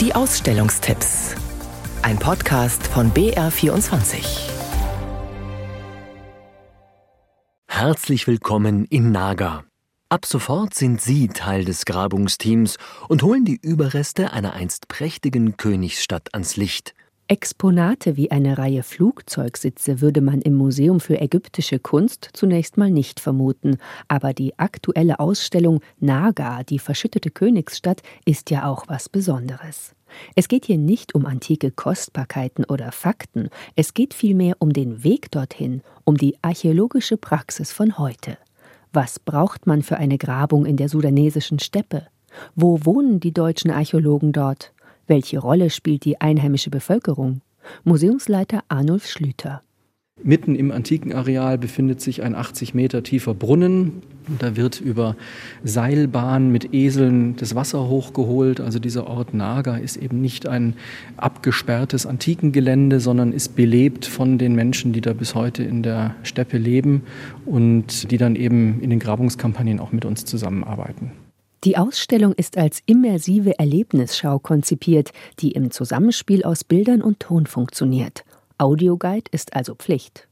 Die Ausstellungstipps. Ein Podcast von BR24. Herzlich willkommen in Naga. Ab sofort sind Sie Teil des Grabungsteams und holen die Überreste einer einst prächtigen Königsstadt ans Licht. Exponate wie eine Reihe Flugzeugsitze würde man im Museum für ägyptische Kunst zunächst mal nicht vermuten, aber die aktuelle Ausstellung Naga, die verschüttete Königsstadt, ist ja auch was Besonderes. Es geht hier nicht um antike Kostbarkeiten oder Fakten, es geht vielmehr um den Weg dorthin, um die archäologische Praxis von heute. Was braucht man für eine Grabung in der sudanesischen Steppe? Wo wohnen die deutschen Archäologen dort? Welche Rolle spielt die einheimische Bevölkerung? Museumsleiter Arnulf Schlüter. Mitten im antiken Areal befindet sich ein 80 Meter tiefer Brunnen. Da wird über Seilbahn mit Eseln das Wasser hochgeholt. Also dieser Ort Naga ist eben nicht ein abgesperrtes Antikengelände, sondern ist belebt von den Menschen, die da bis heute in der Steppe leben und die dann eben in den Grabungskampagnen auch mit uns zusammenarbeiten. Die Ausstellung ist als immersive Erlebnisschau konzipiert, die im Zusammenspiel aus Bildern und Ton funktioniert. Audioguide ist also Pflicht.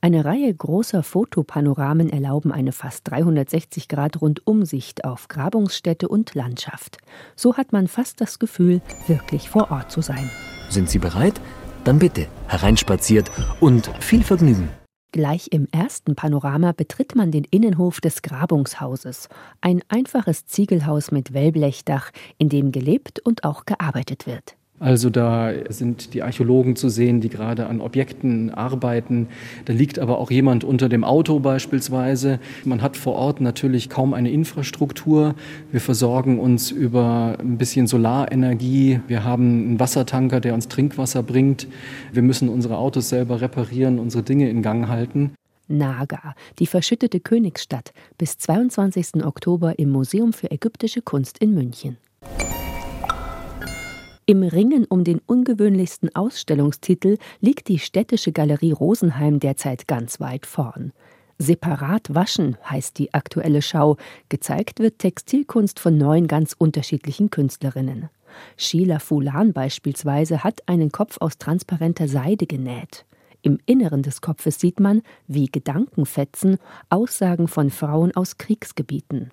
Eine Reihe großer Fotopanoramen erlauben eine fast 360 Grad Rundumsicht auf Grabungsstätte und Landschaft. So hat man fast das Gefühl, wirklich vor Ort zu sein. Sind Sie bereit? Dann bitte hereinspaziert und viel Vergnügen. Gleich im ersten Panorama betritt man den Innenhof des Grabungshauses, ein einfaches Ziegelhaus mit Wellblechdach, in dem gelebt und auch gearbeitet wird. Also da sind die Archäologen zu sehen, die gerade an Objekten arbeiten. Da liegt aber auch jemand unter dem Auto beispielsweise. Man hat vor Ort natürlich kaum eine Infrastruktur. Wir versorgen uns über ein bisschen Solarenergie. Wir haben einen Wassertanker, der uns Trinkwasser bringt. Wir müssen unsere Autos selber reparieren, unsere Dinge in Gang halten. Naga, die verschüttete Königsstadt, bis 22. Oktober im Museum für ägyptische Kunst in München. Im Ringen um den ungewöhnlichsten Ausstellungstitel liegt die Städtische Galerie Rosenheim derzeit ganz weit vorn. Separat waschen heißt die aktuelle Schau. Gezeigt wird Textilkunst von neun ganz unterschiedlichen Künstlerinnen. Sheila Fulan beispielsweise hat einen Kopf aus transparenter Seide genäht. Im Inneren des Kopfes sieht man, wie Gedankenfetzen, Aussagen von Frauen aus Kriegsgebieten.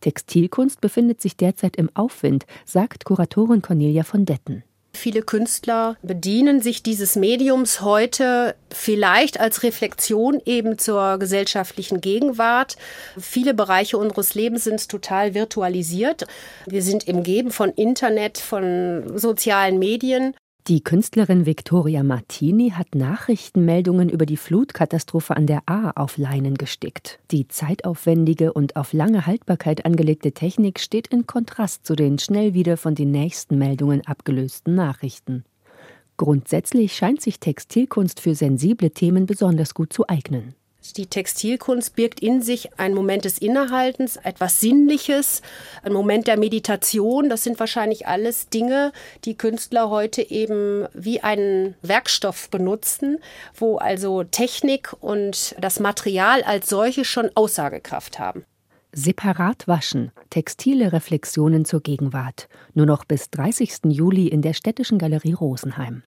Textilkunst befindet sich derzeit im Aufwind, sagt Kuratorin Cornelia von Detten. Viele Künstler bedienen sich dieses Mediums heute vielleicht als Reflexion eben zur gesellschaftlichen Gegenwart. Viele Bereiche unseres Lebens sind total virtualisiert. Wir sind im Geben von Internet, von sozialen Medien. Die Künstlerin Victoria Martini hat Nachrichtenmeldungen über die Flutkatastrophe an der A auf Leinen gestickt. Die zeitaufwendige und auf lange Haltbarkeit angelegte Technik steht in Kontrast zu den schnell wieder von den nächsten Meldungen abgelösten Nachrichten. Grundsätzlich scheint sich Textilkunst für sensible Themen besonders gut zu eignen. Die Textilkunst birgt in sich einen Moment des Innehaltens, etwas Sinnliches, ein Moment der Meditation. Das sind wahrscheinlich alles Dinge, die Künstler heute eben wie einen Werkstoff benutzen, wo also Technik und das Material als solche schon Aussagekraft haben. Separat waschen, textile Reflexionen zur Gegenwart. Nur noch bis 30. Juli in der Städtischen Galerie Rosenheim.